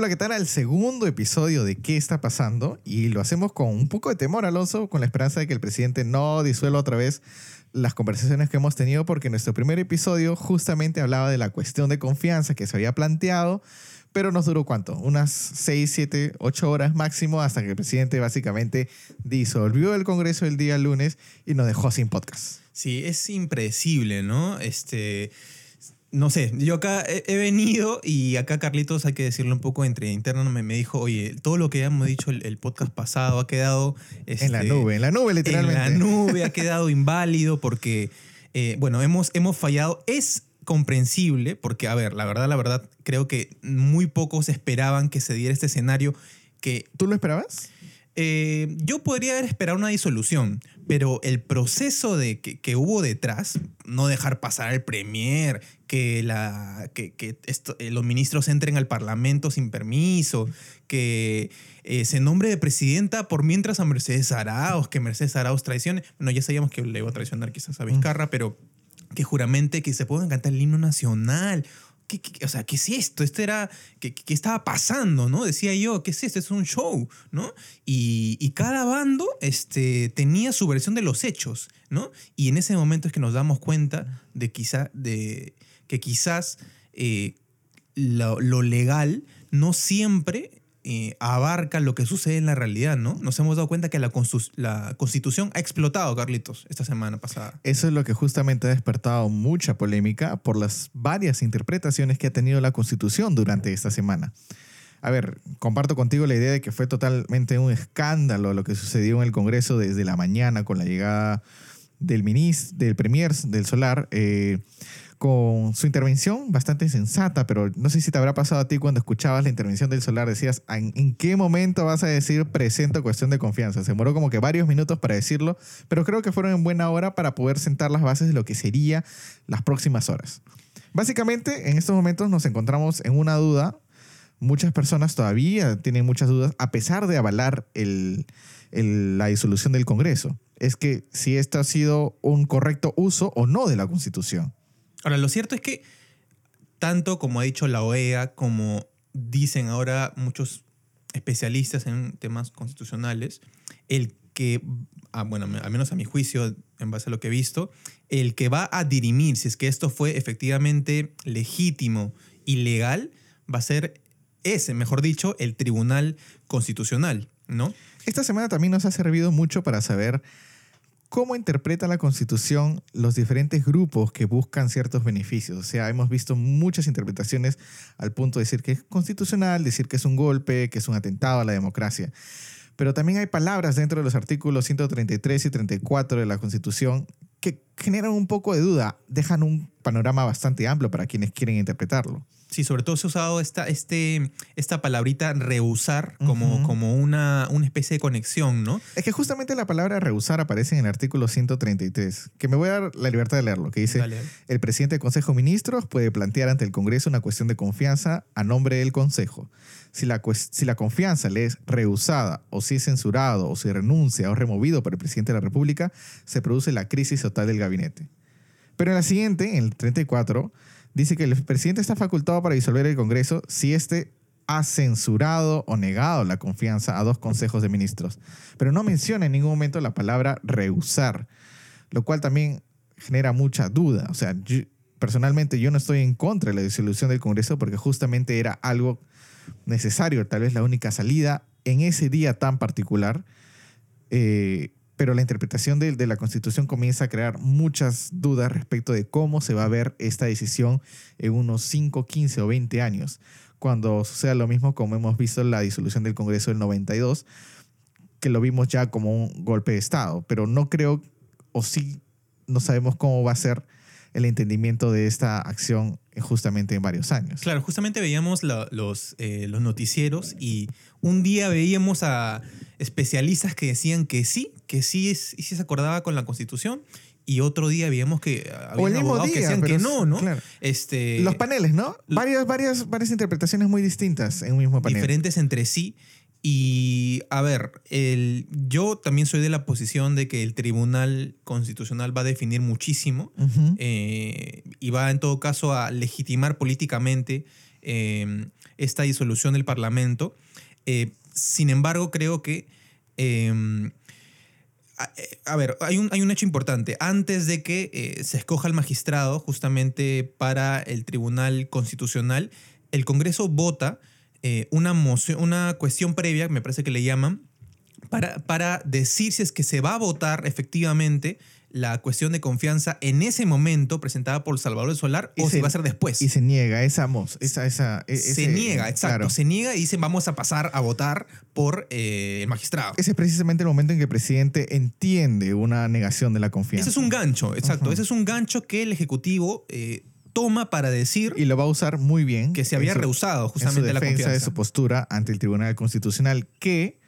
Hola, ¿qué tal? Al segundo episodio de ¿Qué está pasando? Y lo hacemos con un poco de temor, Alonso, con la esperanza de que el presidente no disuelva otra vez las conversaciones que hemos tenido, porque nuestro primer episodio justamente hablaba de la cuestión de confianza que se había planteado, pero nos duró cuánto? Unas 6, 7, 8 horas máximo hasta que el presidente básicamente disolvió el Congreso el día lunes y nos dejó sin podcast. Sí, es impredecible, ¿no? Este no sé, yo acá he, venido y acá Carlitos, hay que decirlo un poco entre interno, me, me dijo, oye, todo lo que habíamos dicho el, podcast pasado ha quedado... en la este, nube, en la nube literalmente. En la nube ha quedado inválido porque, eh, bueno, hemos, hemos fallado. Es comprensible porque, a ver, la verdad, la verdad, creo que muy pocos esperaban que se diera este escenario que... ¿Tú lo esperabas? Eh, yo podría haber esperado una disolución, pero el proceso de que, hubo detrás, no dejar pasar el premier, que, la, que, eh, los ministros entren al parlamento sin permiso, que eh, se nombre de presidenta por mientras a Mercedes Arauz, que Mercedes Arauz traicione. Bueno, ya sabíamos que le iba a traicionar quizás a Vizcarra, pero que juramente que se puedan cantar el himno nacional. ¿Qué, o sea, ¿qué es esto? Esto era, ¿qué, ¿qué, estaba pasando? ¿no? Decía yo, ¿qué es esto? Es un show, ¿no? Y, y, cada bando este, tenía su versión de los hechos, ¿no? Y en ese momento es que nos damos cuenta de, quizá, de que quizás eh, lo, lo legal no siempre eh, abarca lo que sucede en la realidad, ¿no? Nos hemos dado cuenta que la, Constitución ha explotado, Carlitos, esta semana pasada. Eso es lo que justamente ha despertado mucha polémica por las varias interpretaciones que ha tenido la Constitución durante esta semana. A ver, comparto contigo la idea de que fue totalmente un escándalo lo que sucedió en el Congreso desde la mañana con la llegada del ministro, del premier del Solar. Eh, con su intervención bastante sensata, pero no sé si te habrá pasado a ti cuando escuchabas la intervención del Solar, decías, ¿en, qué momento vas a decir presento cuestión de confianza? Se demoró como que varios minutos para decirlo, pero creo que fueron en buena hora para poder sentar las bases de lo que sería las próximas horas. Básicamente, en estos momentos nos encontramos en una duda. Muchas personas todavía tienen muchas dudas, a pesar de avalar la disolución del Congreso. Es que si esto ha sido un correcto uso o no de la Constitución. Ahora, lo cierto es que tanto como ha dicho la OEA, como dicen ahora muchos especialistas en temas constitucionales, el que, ah, bueno, al menos a mi juicio, en base a lo que he visto, el que va a dirimir si es que esto fue efectivamente legítimo y legal, va a ser ese, mejor dicho, el Tribunal Constitucional, ¿no? Esta semana también nos ha servido mucho para saber cómo interpreta la Constitución los diferentes grupos que buscan ciertos beneficios. O sea, hemos visto muchas interpretaciones al punto de decir que es constitucional, decir que es un golpe, que es un atentado a la democracia. Pero también hay palabras dentro de los artículos 133 y 34 de la Constitución que generan un poco de duda, dejan un panorama bastante amplio para quienes quieren interpretarlo. Sí, sobre todo se ha usado esta, este, esta palabrita rehusar como, como una, una especie de conexión, ¿no? Es que justamente la palabra rehusar aparece en el artículo 133, que me voy a dar la libertad de leerlo, que dice, el presidente del Consejo de Ministros puede plantear ante el Congreso una cuestión de confianza a nombre del Consejo. Si la, si la confianza le es rehusada o si es censurado o si renuncia o removido por el presidente de la República, se produce la crisis total del gabinete. Pero en la siguiente, en el 34, dice que el presidente está facultado para disolver el Congreso si éste ha censurado o negado la confianza a dos consejos de ministros. Pero no menciona en ningún momento la palabra rehusar, lo cual también genera mucha duda. O sea, personalmente yo no estoy en contra de la disolución del Congreso porque justamente era algo necesario, tal vez la única salida en ese día tan particular. Eh, pero la interpretación de, la Constitución comienza a crear muchas dudas respecto de cómo se va a ver esta decisión en unos 5, 15 o 20 años, cuando suceda lo mismo como hemos visto en la disolución del Congreso del 92, que lo vimos ya como un golpe de Estado, pero no creo, o sí, no sabemos cómo va a ser el entendimiento de esta acción justamente en varios años. Claro, justamente veíamos los, eh, los noticieros y un día veíamos a especialistas que decían que sí, que sí, es, sí se acordaba con la Constitución y otro día veíamos que había abogados que decían que no, ¿no? Este, Los paneles, ¿no? Varias, varias, varias interpretaciones muy distintas en un mismo panel. Diferentes entre sí. Y a ver, el, yo también soy de la posición de que el Tribunal Constitucional va a definir muchísimo eh, y va en todo caso a legitimar políticamente em, esta disolución del Parlamento. Eh, sin embargo, creo que... Em, a, ver, hay un, hay un, hecho importante. Antes de que eh, se escoja el magistrado justamente para el Tribunal Constitucional, el Congreso vota eh, una, moción, una cuestión previa, me parece que le llaman, para, para decir si es que se va a votar efectivamente la cuestión de confianza en ese momento presentada por Salvador Solar o si va a ser después. Y se niega, esa, esa, esa e, Se niega, exacto. Se niega y dicen vamos a pasar a votar por eh, el magistrado. Ese es precisamente el momento en que el presidente entiende una negación de la confianza. Ese es un gancho, exacto. Ese es un gancho que el Ejecutivo eh, toma para decir... Y lo va a usar muy bien. Que se había rehusado justamente en la confianza. de su postura ante el Tribunal Constitucional que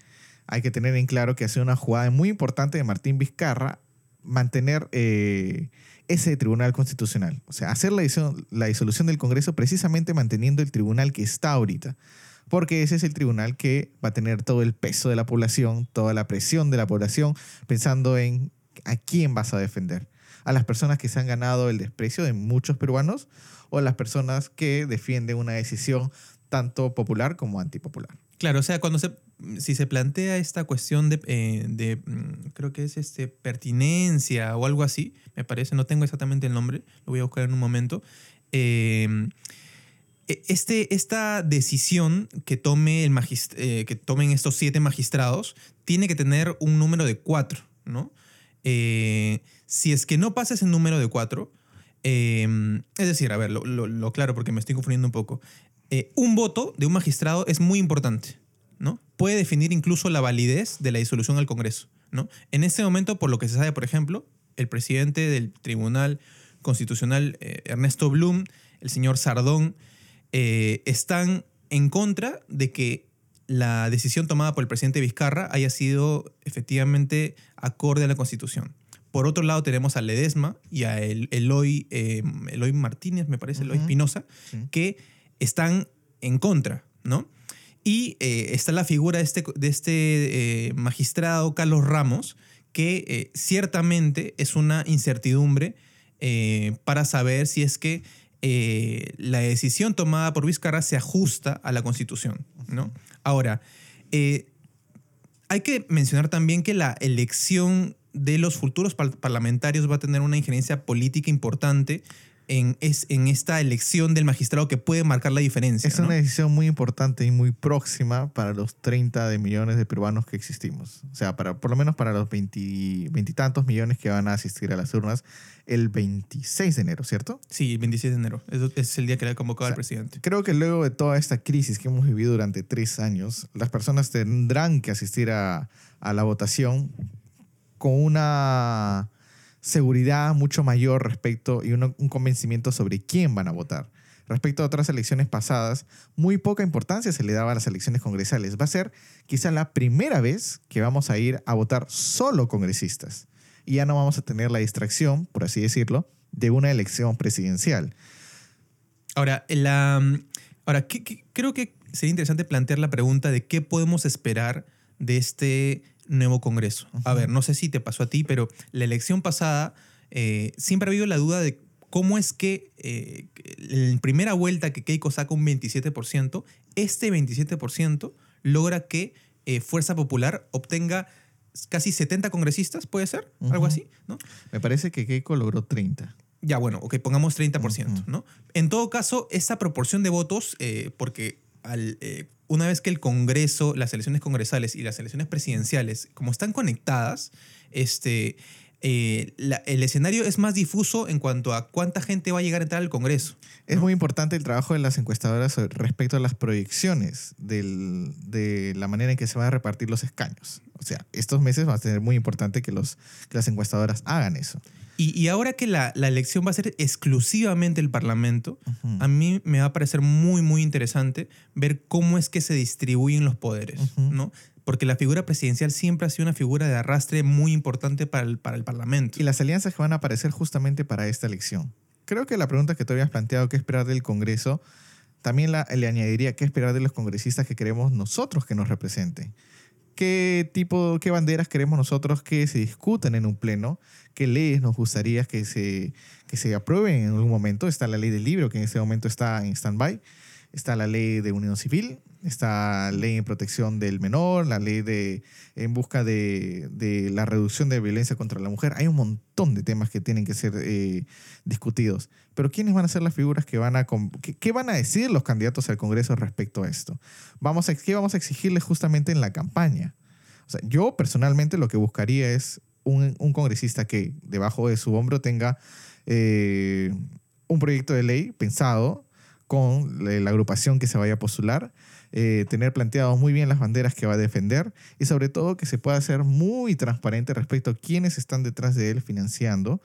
hay que tener en claro que ha sido una jugada muy importante de Martín Vizcarra mantener eh, ese tribunal constitucional. O sea, hacer la, la disolución del Congreso precisamente manteniendo el tribunal que está ahorita. Porque ese es el tribunal que va a tener todo el peso de la población, toda la presión de la población, pensando en a quién vas a defender. A las personas que se han ganado el desprecio de muchos peruanos o a las personas que defienden una decisión tanto popular como antipopular. Claro, o sea, cuando se, si se plantea esta cuestión de, eh, mm, creo que es este, pertinencia o algo así, me parece, no tengo exactamente el nombre, lo voy a buscar en un momento. Em, e, este, esta decisión que, tome el eh, que tomen estos siete magistrados tiene que tener un número de cuatro, ¿no? Eh, si es que no pasa ese número de cuatro, em, es decir, a ver, lo, claro porque me estoy confundiendo un poco. Eh, un voto de un magistrado es muy importante, ¿no? Puede definir incluso la validez de la disolución al Congreso, ¿no? En este momento, por lo que se sabe, por ejemplo, el presidente del Tribunal Constitucional, eh, Ernesto Blum, el señor Sardón, eh, están en contra de que la decisión tomada por el presidente Vizcarra haya sido efectivamente acorde a la Constitución. Por otro lado, tenemos a Ledesma y a Eloy, Eloy Martínez, me parece, Eloy Espinosa, que están en contra, ¿no? Y eh, está la figura de este, de este eh, magistrado Carlos Ramos, que eh, ciertamente es una incertidumbre para saber si es que la decisión tomada por Vizcarra se ajusta a la Constitución, ¿no? Ahora, hay que mencionar también que la elección de los futuros parlamentarios va a tener una injerencia política importante en, es, en esta elección del magistrado que puede marcar la diferencia. Es una decisión muy importante y muy próxima para los 30 de millones de peruanos que existimos. O sea, para, por lo menos para los veintitantos millones que van a asistir a las urnas el 26 de enero, ¿cierto? Sí, el 26 de enero. Es el día que le ha convocado al presidente. Creo que luego de toda esta crisis que hemos vivido durante tres años, las personas tendrán que asistir a, a la votación con una seguridad mucho mayor respecto y un, convencimiento sobre quién van a votar. Respecto a otras elecciones pasadas, muy poca importancia se le daba a las elecciones congresales. Va a ser quizá la primera vez que vamos a ir a votar solo congresistas. Y ya no vamos a tener la distracción, por así decirlo, de una elección presidencial. Ahora, la, ahora creo que sería interesante plantear la pregunta de qué podemos esperar de este nuevo Congreso. A ver, no sé si te pasó a ti, pero la elección pasada eh, siempre ha habido la duda de cómo es que eh, en primera vuelta que Keiko saca un 27%, este 27% logra que eh, Fuerza Popular obtenga casi 70 congresistas, ¿puede ser? Algo así, ¿no? Me parece que Keiko logró 30. Ya, bueno, ok, pongamos 30%, ¿no? En todo caso, esa proporción de votos, porque al, una vez que el Congreso, las elecciones congresales y las elecciones presidenciales, como están conectadas, este, eh, el escenario es más difuso en cuanto a cuánta gente va a llegar a entrar al Congreso. Es muy importante el trabajo de las encuestadoras respecto a las proyecciones de la manera en que se van a repartir los escaños. O sea, estos meses va a ser muy importante que, los, que las encuestadoras hagan eso. Y, ahora que la, elección va a ser exclusivamente el Parlamento, a mí me va a parecer muy, muy interesante ver cómo es que se distribuyen los poderes, ¿no? Porque la figura presidencial siempre ha sido una figura de arrastre muy importante para el, para el Parlamento. Y las alianzas que van a aparecer justamente para esta elección. Creo que la pregunta que tú habías planteado, ¿qué esperar del Congreso? También le añadiría qué esperar de los congresistas que queremos nosotros que nos representen qué tipo, qué banderas queremos nosotros que se discuten en un pleno, qué leyes nos gustaría que se, que se aprueben en algún momento. Está la ley del libro, que en este momento está en stand-by. Está la ley de unión civil, está la ley en protección del menor, la ley de, en busca de, de la reducción de violencia contra la mujer. Hay un montón de temas que tienen que ser eh, discutidos. Pero ¿quiénes van a ser las figuras que van a... Qué, van a decir los candidatos al Congreso respecto a esto? Vamos a, ¿Qué vamos a exigirles justamente en la campaña? O sea, yo personalmente lo que buscaría es un, un congresista que debajo de su hombro tenga eh, un proyecto de ley pensado con la agrupación que se vaya a postular, eh, tener planteados muy bien las banderas que va a defender y sobre todo que se pueda ser muy transparente respecto a quiénes están detrás de él financiando.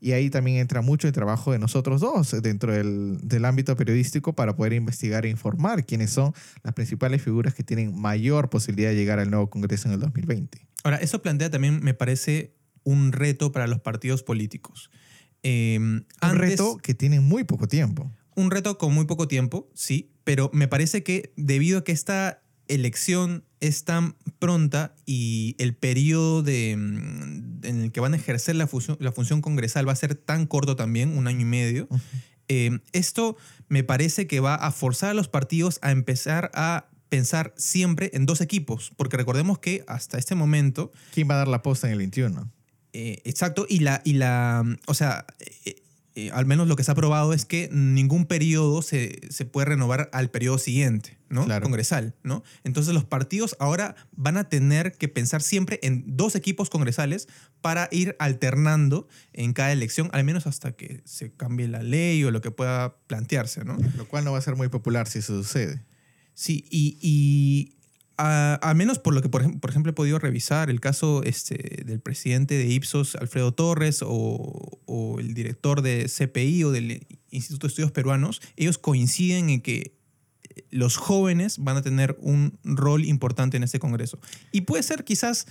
Y ahí también entra mucho el trabajo de nosotros dos dentro del, del, ámbito periodístico para poder investigar e informar quiénes son las principales figuras que tienen mayor posibilidad de llegar al nuevo Congreso en el 2020. Ahora, eso plantea también, me parece, un reto para los partidos políticos. Eh, un reto que tiene muy poco tiempo. Un reto con muy poco tiempo, sí, pero me parece que debido a que esta elección es tan pronta y el periodo de, mm, en el que van a ejercer la función, la función congresal va a ser tan corto también, un año y medio, uh -huh. eh, esto me parece que va a forzar a los partidos a empezar a pensar siempre en dos equipos, porque recordemos que hasta este momento... ¿Quién va a dar la posta en el 21? Eh, exacto, y la, y la, o sea, eh, eh, al menos lo que se ha probado es que ningún periodo se, se puede renovar al periodo siguiente, ¿no? Claro. Congresal, ¿no? Entonces los partidos ahora van a tener que pensar siempre en dos equipos congresales para ir alternando en cada elección, al menos hasta que se cambie la ley o lo que pueda plantearse, ¿no? Lo cual no va a ser muy popular si eso sucede. Sí, y, y a, menos por lo que, por, por, ejemplo, he podido revisar el caso este, del presidente de Ipsos, Alfredo Torres, o, o, el director de CPI o del Instituto de Estudios Peruanos, ellos coinciden en que los jóvenes van a tener un rol importante en este Congreso. Y puede ser quizás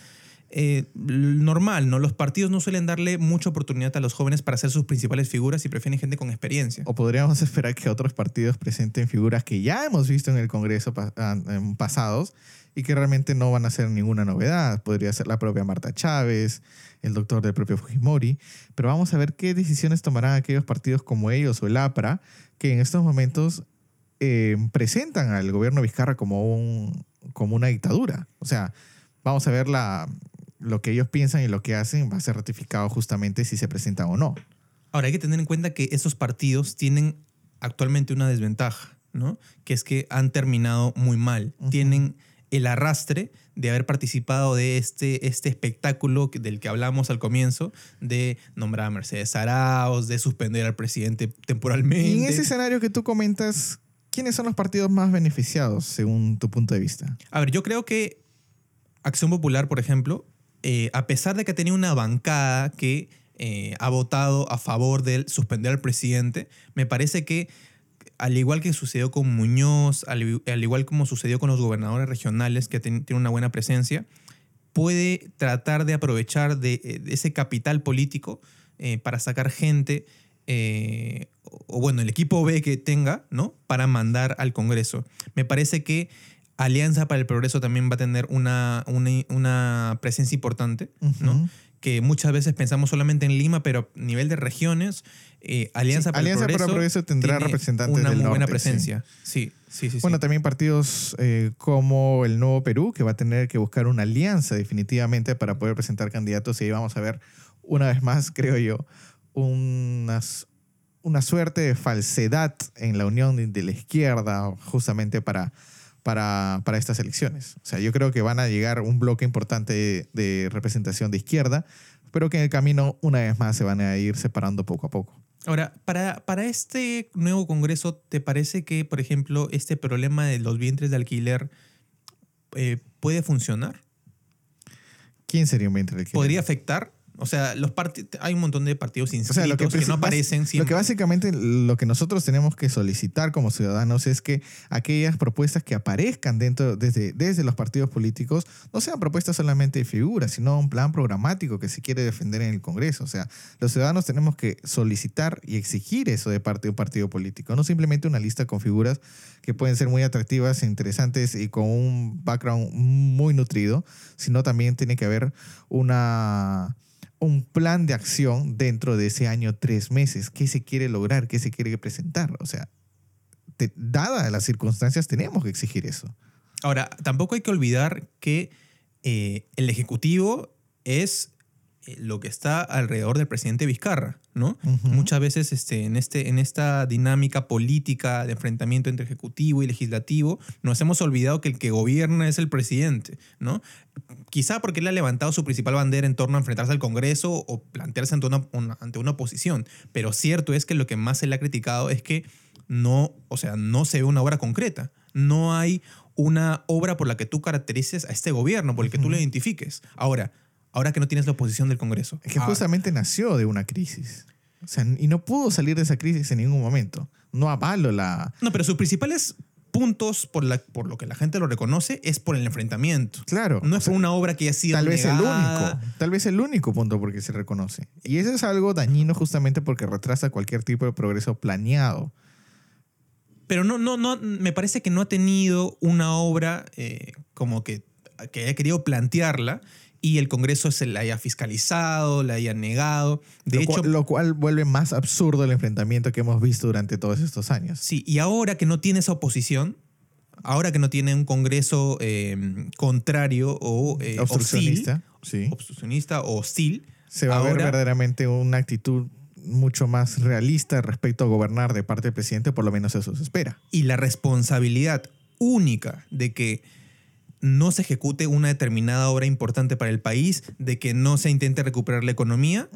eh, normal, ¿no? Los partidos no suelen darle mucha oportunidad a los jóvenes para ser sus principales figuras y prefieren gente con experiencia. O podríamos esperar que otros partidos presenten figuras que ya hemos visto en el Congreso en pasados y que realmente no van a ser ninguna novedad. Podría ser la propia Marta Chávez, el doctor del propio Fujimori, pero vamos a ver qué decisiones tomarán aquellos partidos como ellos o el APRA, que en estos momentos eh, presentan al gobierno Vizcarra como, un, como una dictadura. O sea, vamos a ver la, lo que ellos piensan y lo que hacen va a ser ratificado justamente si se presentan o no. Ahora, hay que tener en cuenta que esos partidos tienen actualmente una desventaja, ¿no? Que es que han terminado muy mal. Uh -huh. Tienen el arrastre de haber participado de este, este espectáculo del que hablamos al comienzo, de nombrar a Mercedes Arauz, de suspender al presidente temporalmente. Y en ese escenario que tú comentas, ¿quiénes son los partidos más beneficiados según tu punto de vista? A ver, yo creo que Acción Popular, por ejemplo, eh, a pesar de que tenía una bancada que eh, ha votado a favor de suspender al presidente, me parece que al igual que sucedió con Muñoz, al, al igual como sucedió con los gobernadores regionales que tienen una buena presencia, puede tratar de aprovechar de, de ese capital político eh, para sacar gente, eh, o bueno, el equipo B que tenga, ¿no? Para mandar al Congreso. Me parece que Alianza para el Progreso también va a tener una, una, una presencia importante, uh -huh. ¿no? Que muchas veces pensamos solamente en Lima, pero a nivel de regiones, eh, Alianza, sí, para, Alianza el Progreso para el Progreso tendrá representantes una del muy norte, buena presencia. Sí, sí, sí. sí bueno, también partidos eh, como el Nuevo Perú, que va a tener que buscar una alianza definitivamente para poder presentar candidatos y ahí vamos a ver una vez más, creo yo, unas, una suerte de falsedad en la unión de la izquierda justamente para para, para, estas elecciones. O sea, yo creo que van a llegar un bloque importante de, de, representación de izquierda, pero que en el camino, una vez más, se van a ir separando poco a poco. Ahora, para, para este nuevo Congreso, ¿te parece que, por ejemplo, este problema de los vientres de alquiler eh, puede funcionar? ¿Quién sería un vientre de alquiler? ¿Podría afectar? O sea, los hay un montón de partidos inscritos o sea, que, que, no aparecen siempre. Lo que básicamente lo que nosotros tenemos que solicitar como ciudadanos es que aquellas propuestas que aparezcan dentro desde, desde los partidos políticos no sean propuestas solamente de figuras, sino un plan programático que se quiere defender en el Congreso. O sea, los ciudadanos tenemos que solicitar y exigir eso de parte de un partido político, no simplemente una lista con figuras que pueden ser muy atractivas, e interesantes y con un background muy nutrido, sino también tiene que haber una un plan de acción dentro de ese año tres meses. ¿Qué se quiere lograr? ¿Qué se quiere presentar? O sea, dadas las circunstancias, tenemos que exigir eso. Ahora, tampoco hay que olvidar que eh, el Ejecutivo es lo que está alrededor del presidente Vizcarra, ¿no? Muchas veces este, en, este, en esta dinámica política de enfrentamiento entre ejecutivo y legislativo, nos hemos olvidado que el que gobierna es el presidente, ¿no? Quizá porque él ha levantado su principal bandera en torno a enfrentarse al Congreso o plantearse ante una, ante una oposición, pero cierto es que lo que más se le ha criticado es que no, o sea, no se ve una obra concreta, no hay una obra por la que tú caracterices a este gobierno, por el que tú lo identifiques. Ahora, ahora que no tienes la oposición del Congreso. Es que ah. justamente nació de una crisis. O sea, y no pudo salir de esa crisis en ningún momento. No avalo la... No, pero sus principales puntos por, la, por lo que la gente lo reconoce es por el enfrentamiento. Claro. No es por una obra que haya sido Tal vez el único. Tal vez el único punto por que se reconoce. Y eso es algo dañino justamente porque retrasa cualquier tipo de progreso planeado. Pero no, no, no, me parece que no ha tenido una obra eh, como que, que haya querido plantearla y el Congreso se la haya fiscalizado, la haya negado. De lo, hecho, cual, lo cual vuelve más absurdo el enfrentamiento que hemos visto durante todos estos años. Sí, y ahora que no tiene esa oposición, ahora que no tiene un Congreso eh, contrario o eh, obstruccionista, hostil, obstruccionista o hostil, se va a ver verdaderamente una actitud mucho más realista respecto a gobernar de parte del presidente, por lo menos eso se espera. Y la responsabilidad única de que no se ejecute una determinada obra importante para el país, de que no se intente recuperar la economía,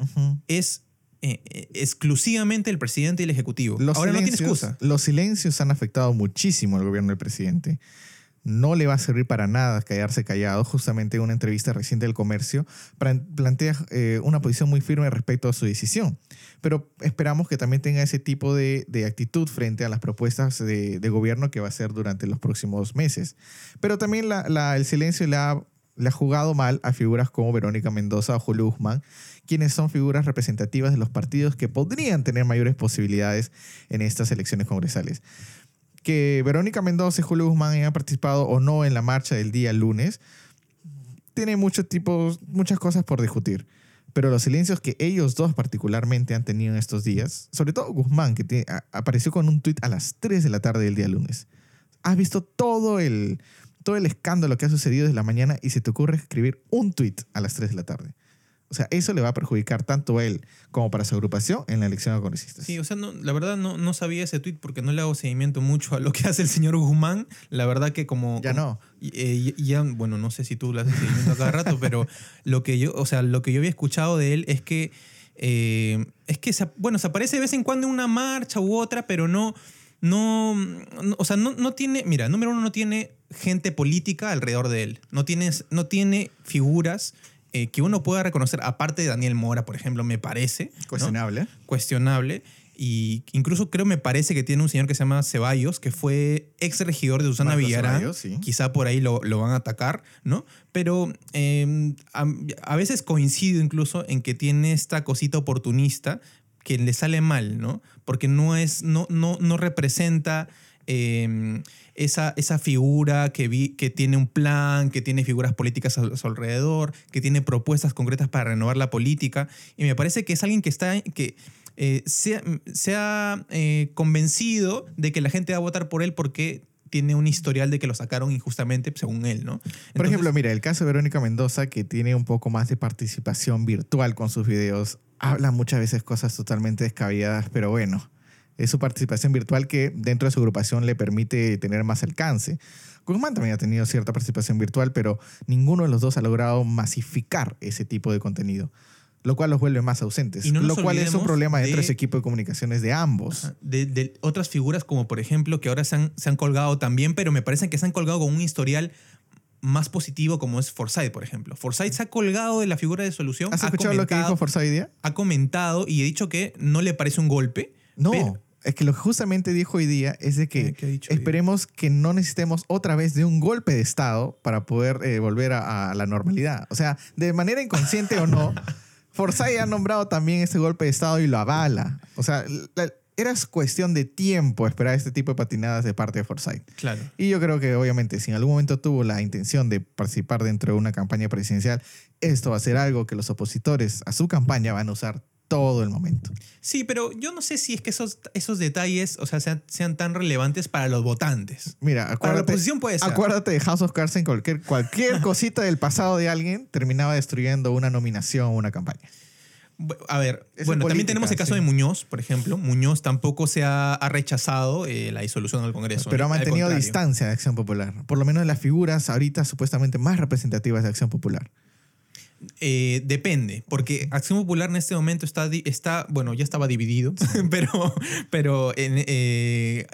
es eh, eh, exclusivamente el presidente y el ejecutivo. Ahora no tiene excusa. Los silencios han afectado muchísimo al gobierno del presidente no le va a servir para nada quedarse callado. Justamente en una entrevista reciente del comercio plantea eh, una posición muy firme respecto a su decisión. Pero esperamos que también tenga ese tipo de, actitud frente a las propuestas de, gobierno que va a hacer durante los próximos meses. Pero también el silencio le ha, le ha jugado mal a figuras como Verónica Mendoza o Julio Guzmán, quienes son figuras representativas de los partidos que podrían tener mayores posibilidades en estas elecciones congresales que Verónica Mendoza y Julio Guzmán hayan participado o no en la marcha del día lunes, tiene muchos tipos, muchas cosas por discutir. Pero los silencios que ellos dos particularmente han tenido en estos días, sobre todo Guzmán, que apareció con un tuit a las 3 de la tarde del día lunes. Has visto todo el, todo el escándalo que ha sucedido desde la mañana y se te ocurre escribir un tuit a las 3 de la tarde. O sea, eso le va a perjudicar tanto a él como para su agrupación en la elección a congresistas. Sí, o sea, no, la verdad no, no sabía ese tweet porque no le hago seguimiento mucho a lo que hace el señor Guzmán. La verdad que como... Ya no. Eh, ya, bueno, no sé si tú le haces seguimiento a cada rato, pero lo que yo, o sea, lo que yo había escuchado de él es que, eh, es que, bueno, se aparece de vez en cuando en una marcha u otra, pero no, no, o sea, no, no tiene, mira, número uno, no tiene gente política alrededor de él, no, tienes, no tiene figuras eh, que uno pueda reconocer, aparte de Daniel Mora, por ejemplo, me parece. Cuestionable. Cuestionable. Y incluso creo, me parece que tiene un señor que se llama Ceballos, que fue ex regidor de Susana Villarán. Quizá por ahí lo, lo, van a atacar, ¿no? Pero em, a, veces coincido incluso en que tiene esta cosita oportunista que le sale mal, ¿no? Porque no es, no, no, no representa Em, esa, esa figura que, vi, que tiene un plan, que tiene figuras políticas a su alrededor, que tiene propuestas concretas para renovar la política. Y me parece que es alguien que está... Que, eh, se, ha eh, convencido de que la gente va a votar por él porque tiene un historial de que lo sacaron injustamente, según él, ¿no? por ejemplo, mira, el caso de Verónica Mendoza, que tiene un poco más de participación virtual con sus videos, habla muchas veces cosas totalmente descabelladas, pero bueno, es su participación virtual que dentro de su agrupación le permite tener más alcance. Guzmán también ha tenido cierta participación virtual, pero ninguno de los dos ha logrado masificar ese tipo de contenido, lo cual los vuelve más ausentes, lo cual es un problema dentro de, ese equipo de comunicaciones de ambos. De, otras figuras como por ejemplo que ahora se han, se han colgado también, pero me parece que se han colgado con un historial más positivo como es Forsyth, por ejemplo. Forsyth se ha colgado de la figura de solución. ¿Has escuchado lo que dijo Forsyth? Ha comentado y he dicho que no le parece un golpe. No. Es que lo que justamente dijo hoy día es de que esperemos que no necesitemos otra vez de un golpe de Estado para poder eh, volver a, la normalidad. O sea, de manera inconsciente o no, Forsyth ha nombrado también ese golpe de Estado y lo avala. O sea, era cuestión de tiempo esperar este tipo de patinadas de parte de Forsyth. Claro. Y yo creo que obviamente si en algún momento tuvo la intención de participar dentro de una campaña presidencial, esto va a ser algo que los opositores a su campaña van a usar todo el momento. Sí, pero yo no sé si es que esos, esos detalles, o sea, sean, tan relevantes para los votantes. Mira, acuérdate, para la oposición puede ser. Acuérdate de House of Cards en cualquier, cualquier cosita del pasado de alguien terminaba destruyendo una nominación o una campaña. A ver, bueno, también tenemos el caso de Muñoz, por ejemplo. Muñoz tampoco se ha, rechazado eh, la disolución del Congreso. Pero ha mantenido distancia de Acción Popular. Por lo menos de las figuras ahorita supuestamente más representativas de Acción Popular. Eh, depende, porque Acción Popular en este momento está, está bueno, ya estaba dividido, pero, pero eh,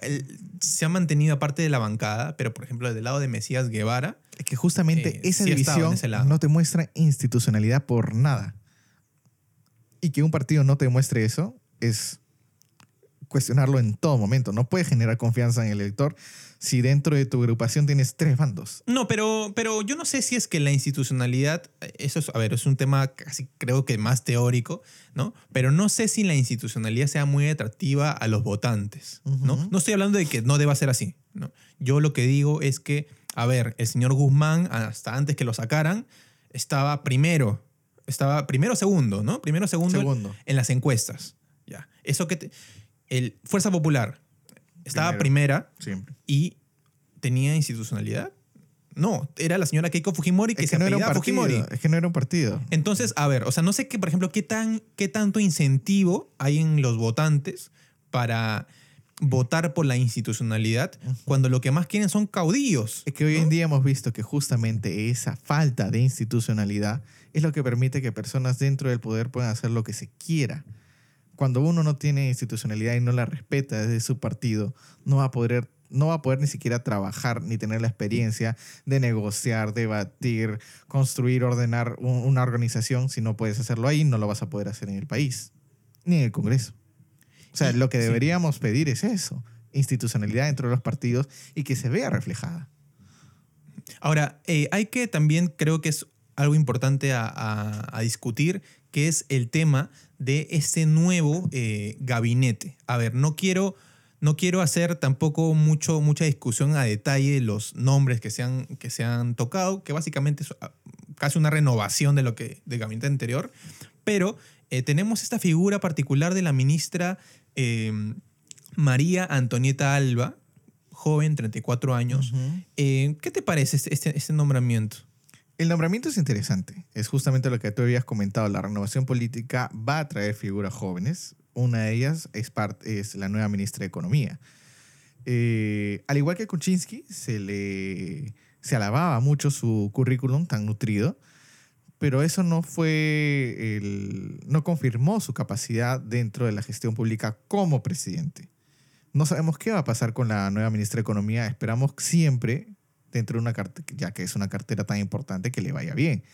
se ha mantenido aparte de la bancada, pero por ejemplo del lado de Mesías Guevara. Es que justamente esa división no te muestra institucionalidad por nada. Y que un partido no te muestre eso es cuestionarlo en todo momento. No puede generar confianza en el elector si dentro de tu agrupación tienes tres bandos. No, pero, pero yo no sé si es que la institucionalidad, eso es, a ver, es un tema casi creo que más teórico, ¿no? Pero no sé si la institucionalidad sea muy atractiva a los votantes, ¿no? No estoy hablando de que no deba ser así, ¿no? Yo lo que digo es que, a ver, el señor Guzmán, hasta antes que lo sacaran, estaba primero estaba primero segundo, ¿no? Primero segundo, segundo. en las encuestas. Ya. Eso que el Fuerza Popular estaba primera y tenía institucionalidad. No, era la señora Keiko Fujimori que, se no era un partido, Fujimori. Es que no era un partido. Entonces, a ver, o sea, no sé qué, por ejemplo, qué, tan, qué tanto incentivo hay en los votantes para votar por la institucionalidad cuando lo que más quieren son caudillos. Es que hoy en día hemos visto que justamente esa falta de institucionalidad es lo que permite que personas dentro del poder puedan hacer lo que se quiera. Cuando uno no tiene institucionalidad y no la respeta desde su partido, no va a poder no va a poder ni siquiera trabajar ni tener la experiencia de negociar, debatir, construir, ordenar una organización. Si no puedes hacerlo ahí, no lo vas a poder hacer en el país, ni en el Congreso. O sea, lo que deberíamos pedir es eso, institucionalidad dentro de los partidos y que se vea reflejada. Ahora, eh, hay que también, creo que es algo importante a, discutir, que es el tema de este nuevo eh, gabinete. A ver, no quiero, no quiero hacer tampoco mucho, mucha discusión a detalle de los nombres que se, han, que se han tocado, que básicamente es ah, casi una renovación de lo que del gabinete anterior, pero eh, tenemos esta figura particular de la ministra em, María Antonieta Alba, joven, 34 años. Eh, ¿Qué te parece este, este, este nombramiento? El nombramiento es interesante. Es justamente lo que tú habías comentado. La renovación política va a traer figuras jóvenes. Una de ellas es, la nueva ministra de Economía. Eh, al igual que Kuczynski, se le se alababa mucho su currículum tan nutrido, pero eso no fue el, no confirmó su capacidad dentro de la gestión pública como presidente. No sabemos qué va a pasar con la nueva ministra de Economía. Esperamos siempre dentro de una cartera, ya que es una cartera tan importante que le vaya bien.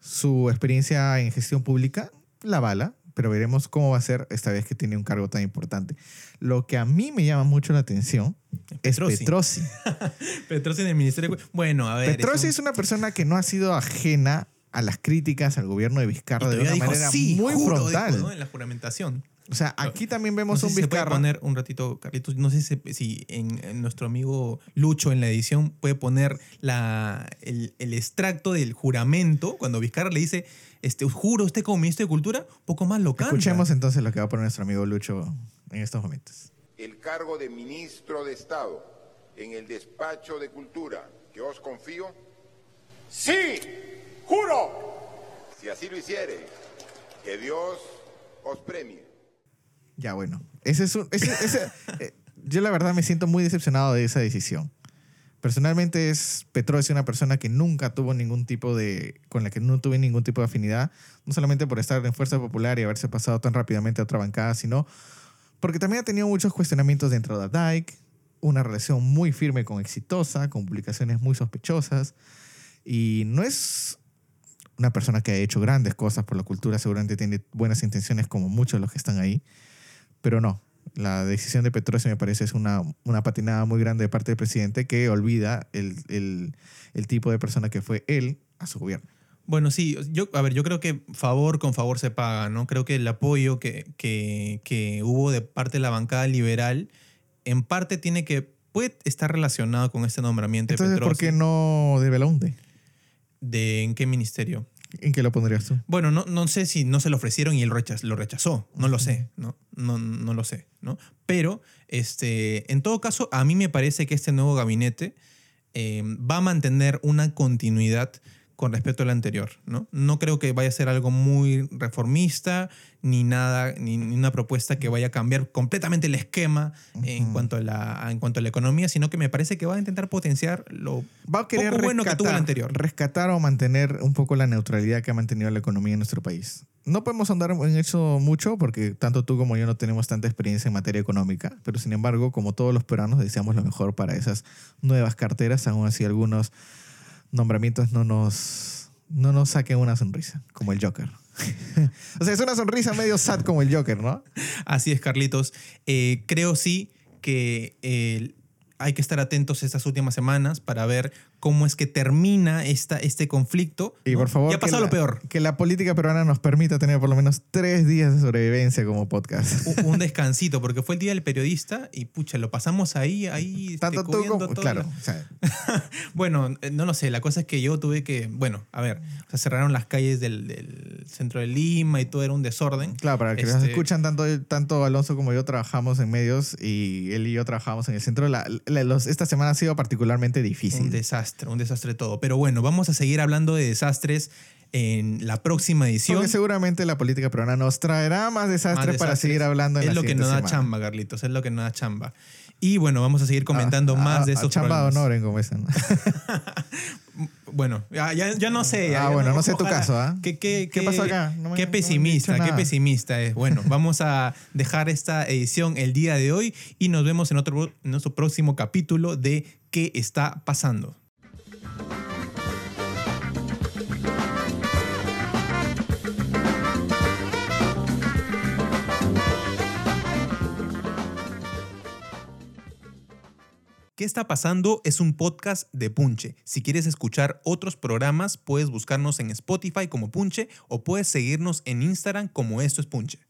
Su experiencia en gestión pública la bala, pero veremos cómo va a ser esta vez que tiene un cargo tan importante. Lo que a mí me llama mucho la atención es Petrosi. Petrosi en el Ministerio. Bueno, a ver. Petrosi es, una persona que no ha sido ajena a las críticas al gobierno de Vizcarra de una manera muy frontal. En la juramentación. O sea, aquí también vemos un si Vizcarra. Se puede poner un ratito, Carlitos. No sé si, en, nuestro amigo Lucho en la edición puede poner la, el, extracto del juramento cuando Vizcarra le dice, este, juro usted como ministro de Cultura, poco más local. Escuchemos entonces lo que va a poner nuestro amigo Lucho en estos momentos. El cargo de ministro de Estado en el despacho de Cultura que os confío. Sí, juro. Si así lo hiciere, que Dios os premie. Ya, bueno. Ese es eh, yo la verdad me siento muy decepcionado de esa decisión. Personalmente es Petro es una persona que nunca tuvo ningún tipo de con la que no tuve ningún tipo de afinidad, no solamente por estar en Fuerza Popular y haberse pasado tan rápidamente a otra bancada, sino porque también ha tenido muchos cuestionamientos dentro de DAIC, una relación muy firme con Exitosa, con publicaciones muy sospechosas y no es una persona que ha hecho grandes cosas por la cultura, seguramente tiene buenas intenciones como muchos de los que están ahí. Pero no, la decisión de Petrosi me parece es una, una patinada muy grande de parte del presidente que olvida el, el, el, tipo de persona que fue él a su gobierno. Bueno, sí, yo, a ver, yo creo que favor con favor se paga, ¿no? Creo que el apoyo que, que, que hubo de parte de la bancada liberal en parte tiene que, puede estar relacionado con este nombramiento Entonces, de Petrosi. ¿por qué no de Belaunde? ¿De en qué ministerio? ¿En qué lo pondrías tú? Bueno, no, no sé si no se lo ofrecieron y él lo rechazó. No lo sé, ¿no? No, no lo sé, ¿no? Pero, este, en todo caso, a mí me parece que este nuevo gabinete eh, va a mantener una continuidad con respecto al anterior, ¿no? No creo que vaya a ser algo muy reformista, ni nada, ni, una propuesta que vaya a cambiar completamente el esquema en, cuanto a la, en cuanto a la economía, sino que me parece que va a intentar potenciar lo va a querer poco bueno que tuvo el anterior. Rescatar o mantener un poco la neutralidad que ha mantenido la economía en nuestro país. No podemos andar en eso mucho porque tanto tú como yo no tenemos tanta experiencia en materia económica, pero sin embargo, como todos los peruanos, deseamos lo mejor para esas nuevas carteras, aún así algunos nombramientos no nos, no nos saquen una sonrisa, como el Joker. o sea, es una sonrisa medio sad como el Joker, ¿no? Así es, Carlitos. Eh, creo sí que eh, hay que estar atentos estas últimas semanas para ver cómo es que termina esta, este conflicto. Y por favor, ya ha pasado lo peor. Que la política peruana nos permita tener por lo menos tres días de sobrevivencia como podcast. Un, descansito, porque fue el día del periodista y pucha, lo pasamos ahí, ahí. Tanto este, tú como. Claro. bueno, eh, no lo sé, la cosa es que yo tuve que. Bueno, a ver, se cerraron las calles del, centro de Lima y todo era un desorden. Claro, para que nos este escuchan, tanto, tanto Alonso como yo trabajamos en medios y él y yo trabajamos en el centro. La, esta semana ha sido particularmente difícil. Un desastre un desastre todo. Pero bueno, vamos a seguir hablando de desastres en la próxima edición. Porque seguramente la política peruana nos traerá más desastres, para seguir hablando en Es lo que nos da chamba, Carlitos, es lo que nos da chamba. Y bueno, vamos a seguir comentando ah, más ah, de esos chamba de honor en Gómez. bueno, ya, ya, no sé. ah, bueno, no, sé tu caso. ¿ah? ¿Qué, qué, qué, pasó acá? qué pesimista, qué pesimista es. Bueno, vamos a dejar esta edición el día de hoy y nos vemos en, otro, en nuestro próximo capítulo de ¿Qué está pasando? ¿Qué está pasando? Es un podcast de Punche. Si quieres escuchar otros programas, puedes buscarnos en Spotify como Punche o puedes seguirnos en Instagram como Esto es Punche.